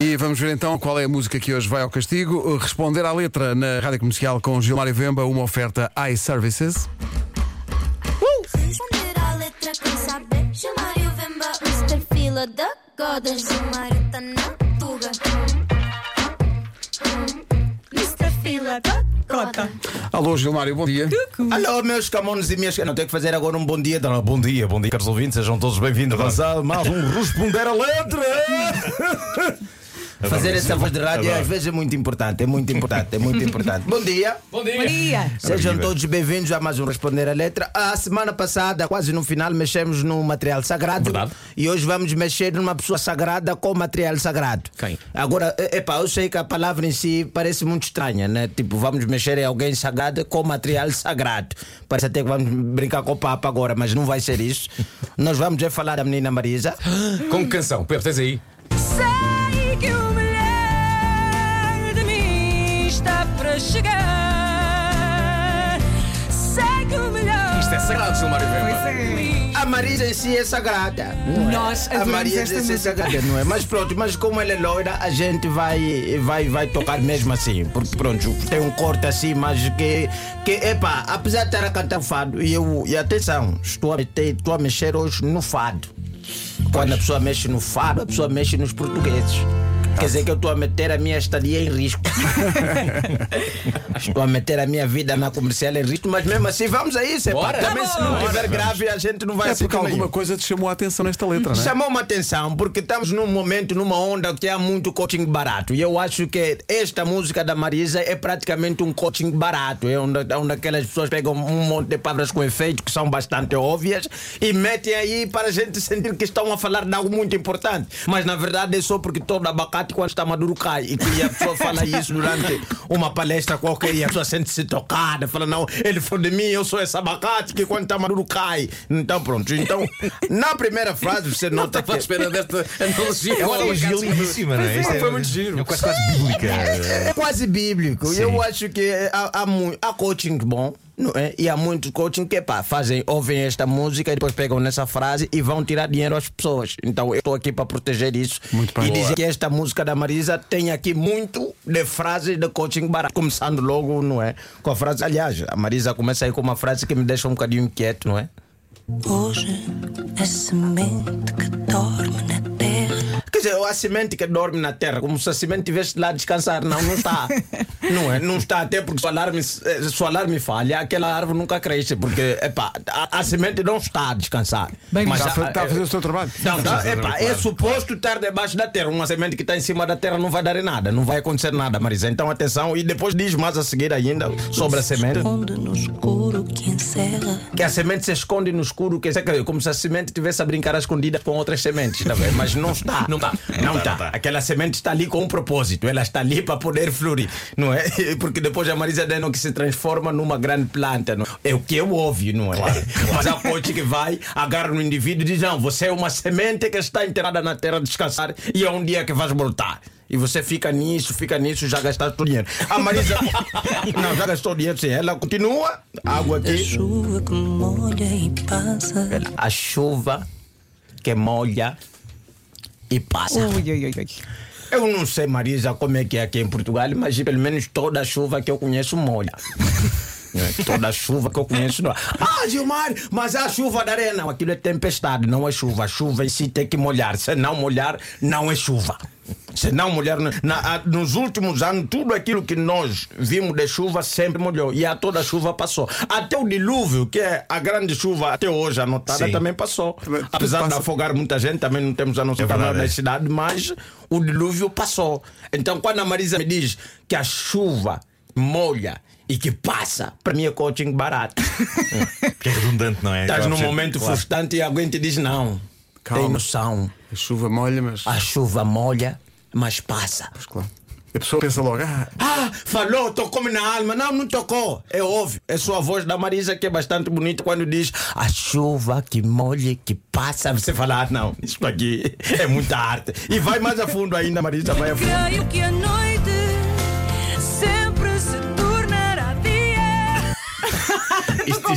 E vamos ver então qual é a música que hoje vai ao castigo. Responder à letra na rádio comercial com Gilmário Vemba, uma oferta iServices. Responder à letra com saber. Gilmário Vemba, Mr. Fila da Goda. Gilmário tá na tuga. Mr. Fila da Goda. Alô, Gilmário, bom dia. Alô, meus camões e minhas. Não tenho que fazer agora um bom dia. Não, bom dia, bom dia, caros ouvintes. Sejam todos bem-vindos. Avançado, mais um Responder a Letra. Fazer essa voz de rádio às vezes é muito importante, é muito importante, é muito importante. Bom dia. Bom dia. Sejam todos bem-vindos a mais um Responder a Letra. A semana passada, quase no final, mexemos num material sagrado. Verdade. E hoje vamos mexer numa pessoa sagrada com material sagrado. Quem? Agora, é- epá, eu sei que a palavra em si parece muito estranha, né? Tipo, vamos mexer em alguém sagrado com material sagrado. Parece até que vamos brincar com o Papa agora, mas não vai ser isso. Nós vamos é falar da menina Marisa. Com que canção? Pepe, tens aí? Sei melhor. Isto é sagrado, Gilmário Vemba. A Marisa em si é sagrada. não é? Nós a adoramos Marisa em si é sagrada, não é? Mas pronto, mas como ela é loira, a gente vai, vai, vai tocar mesmo assim. Porque pronto, tem um corte assim, mas que, que epá, apesar de estar a cantar fado, e, eu, e atenção, estou a, meter, estou a mexer hoje no fado. Quando a pessoa mexe no fado, a pessoa mexe nos portugueses. Quer dizer que eu estou a meter a minha estadia em risco. estou a meter a minha vida na comercial em risco, mas mesmo assim vamos a isso. epá. Bora. Também se não estiver grave, a gente não vai É porque alguma coisa te chamou a atenção nesta letra, não é? Chamou-me a atenção porque estamos num momento, numa onda que há muito coaching barato. E eu acho que esta música da Marisa é praticamente um coaching barato. É onde, onde aquelas pessoas pegam um monte de palavras com efeito que são bastante óbvias e metem aí para a gente sentir que estão a falar de algo muito importante. Mas na verdade é só porque todo abacate, quando está maduro, cai. E que a pessoa fala isso durante uma palestra qualquer e a pessoa sente-se tocada. Fala, não, ele falou de mim, eu sou esse abacate que quando está maduro cai. Então pronto. Então, na primeira frase você nota Estava à que. espera desta analogia. É uma analogia lindíssima, não é? Foi muito giro. É quase quase bíblica. É quase bíblico. Eu acho que há, há, há coaching bom. Não é? E há muitos coaching que pá, fazem, ouvem esta música e depois pegam nessa frase e vão tirar dinheiro às pessoas. Então eu estou aqui para proteger isso Muito e Boa. dizer que esta música da Marisa tem aqui muito de frases de coaching barato. Começando logo, não é? Com a frase, aliás, a Marisa começa aí com uma frase que me deixa um bocadinho inquieto, não é? Hoje a semente que dorme na terra. Quer dizer, a semente que dorme na terra, como se a semente estivesse lá a descansar. Não, não está. não é? Não está, até porque se o alarme, eh, se o alarme falha, aquela árvore nunca cresce, porque epá, a, a semente não está a descansar. Bem, Mas Está a, fa- está a fazer o seu trabalho. não, tá, epá, é suposto estar debaixo da terra. Uma semente que está em cima da terra não vai dar em nada, não vai acontecer nada, Marisa. Então atenção, e depois diz mais a seguir ainda sobre a semente. No escuro que encerra. Que a semente se esconde no escuro, que é como se a semente estivesse a brincar às escondidas com outras sementes, tá vendo? mas não está. Não está. Não está. Aquela semente está ali com um propósito, ela está ali para poder florir, não é? Porque depois a Marisa Deno que se transforma numa grande planta, não é? É o que é óbvio, não é? Mas a coach que vai, agarra no indivíduo e diz: Não, você é uma semente que está enterrada na terra a descansar e é um dia que vais voltar. E você fica nisso, fica nisso, já gastaste o dinheiro. A Marisa. não, já gastou o dinheiro sim. Ela continua, água A aqui. chuva que molha e passa. a chuva que molha e passa. Ui, ui, ui, ui. Eu não sei, Marisa, como é que é aqui em Portugal, mas pelo menos toda chuva que eu conheço molha. É, Toda chuva que eu conheço não. Ah, Gilmar, mas a chuva da areia não. Aquilo é tempestade, não é chuva. A chuva em si tem que molhar. Se não molhar, não é chuva. Se não molhar, não- na- a- nos últimos anos, tudo aquilo que nós vimos de chuva sempre molhou. E a toda chuva passou. Até o dilúvio, que é a grande chuva até hoje anotada, Sim. também passou. Apesar de passa. afogar muita gente, também não temos a noção É da é. cidade, mas o dilúvio passou. Então, quando a Marisa me diz que a chuva molha e que passa, para mim é coaching barato. Porque é redundante, não é? Estás num momento claro. frustrante e alguém te diz: não, Calma. tem noção. A chuva molha, mas. A chuva molha, mas passa. Claro. A pessoa pensa logo, ah, Ah, falou, tocou-me na alma. Não, não tocou. É óbvio. É só a voz da Marisa que é bastante bonita quando diz a chuva que molha, que passa. Você fala, ah, não, isso aqui é muita arte. E vai mais a fundo ainda, Marisa, vai a fundo.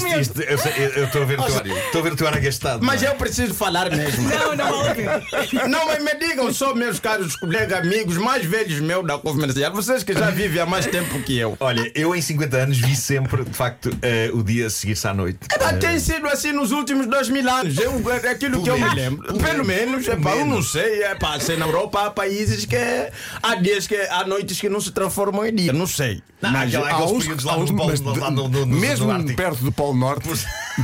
Isto, eu estou a ver o teu ar. Estou a ver o teu ar agastado. Mas não é? eu preciso falar mesmo. Não, não. Não, mas me digam só, meus caros colegas, amigos, mais velhos meus da comercial, vocês que já vivem há mais tempo que eu. Olha, eu em 50 anos vi sempre, de facto, eh, o dia a seguir-se à noite. Epá, tem sido assim nos últimos dois mil anos. Eu, é aquilo que eu me menos. lembro. Pelo Pelo menos, epá, eu menos. não sei. Epá, se na Europa há países que há dias que há noites que não se transformam em dia. Não sei. Não, Mas Há uns- há lá uns- mas lá no- no- no- mesmo perto do Polo Norte,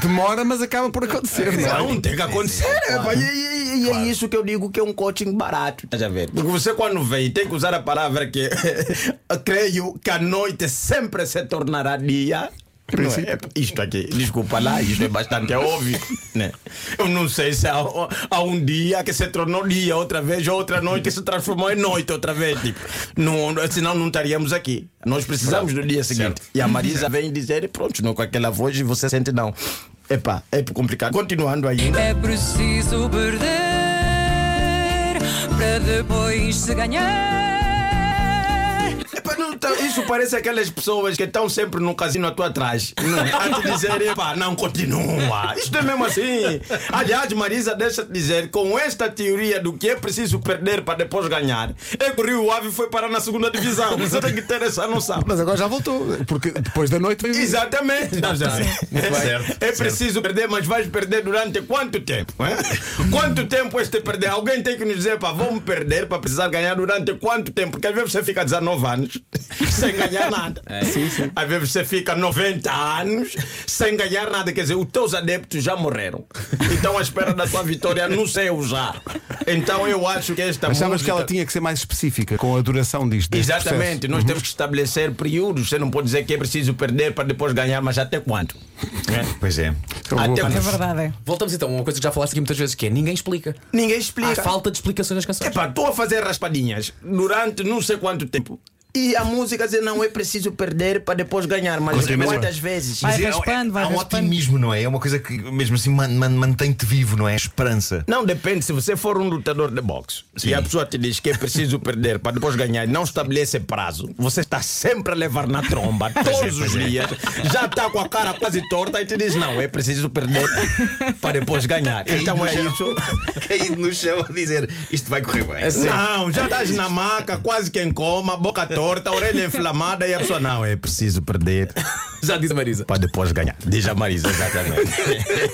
demora, mas acaba por acontecer. não é? Não, tem que acontecer. epá, e, e- e é isso que eu digo que é um coaching barato. Estás a ver? Porque você, quando vem, tem que usar a palavra que creio que a noite sempre se tornará dia. Não é? princípio. Isto aqui, desculpa lá, isto é bastante óbvio. Né? Eu não sei se há, há um dia que se tornou dia outra vez, ou outra noite que se transformou em noite outra vez. Tipo, não, senão não estaríamos aqui. Nós precisamos do dia seguinte. E a Marisa vem dizer, pronto, não com aquela voz e você sente não. Epá, é complicado. Continuando ainda. É preciso perder para depois se ganhar. Tá- isso parece aquelas pessoas que estão sempre no casino à tua atrás. Não, é? a te dizer, epá, não continua. Isto é mesmo assim. Aliás, Marisa, deixa-te dizer, com esta teoria do que é preciso perder para depois ganhar, é que o Rio Ave foi parar na segunda divisão. Você tem que ter essa noção. Mas agora já voltou, porque depois da noite veio. Exatamente. Não, já- Certo, é preciso perder, mas vais perder durante quanto tempo? hein? Quanto tempo este perder? Alguém tem que nos dizer, pá, vamos perder para precisar ganhar durante quanto tempo? Porque às vezes você fica 19 anos sem ganhar nada. Às vezes você fica 90 anos sem ganhar nada. Quer dizer, os teus adeptos já morreram. Então à espera da tua vitória não sei usar. Então eu acho que esta Achavas música... que ela tinha que ser mais específica com a duração disto? deste Exatamente, processo? nós temos que estabelecer períodos. Você não pode dizer que é preciso perder para depois ganhar, mas até quando? Pois é. Uma boa Até. É verdade. é. Voltamos então a uma coisa que já falaste aqui muitas vezes, que é ninguém explica. Ninguém Há explica. falta de explicações nas canções. Epá, estou a fazer raspadinhas durante não sei quanto tempo. E a música diz não é preciso perder para depois ganhar, mas Continua. quantas vezes? Vai é- raspando, vai há um otimismo, não é? É uma coisa que mesmo assim man- man- mantém-te vivo, não é? Esperança. Não depende, se você for um lutador de boxe Sim. e a pessoa te diz que é preciso perder para depois ganhar e não estabelece prazo, você está sempre a levar na tromba todos os dias, já está com a cara quase torta e te diz: não, é preciso perder para depois ganhar. Então é isso. Caído no chão a dizer isto vai correr bem. Não, já estás na maca, quase que em coma, boca torta, orelha inflamada e a pessoa, não, é preciso perder Já diz a Marisa. para depois ganhar. Diz a Marisa, exatamente.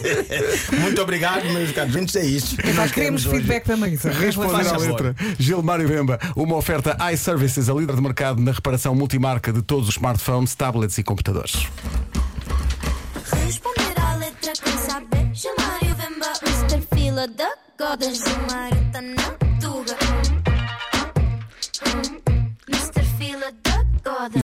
Muito obrigado, meus caros. ouvintes, É que Nós queremos feedback da Marisa. Responder à letra. Gilmário Vemba, uma oferta iServices, a líder de mercado na reparação multimarca de todos os smartphones, tablets e computadores. Responder à letra quem saber Chamar o Vemba Mr. Fila da Goda Gilmar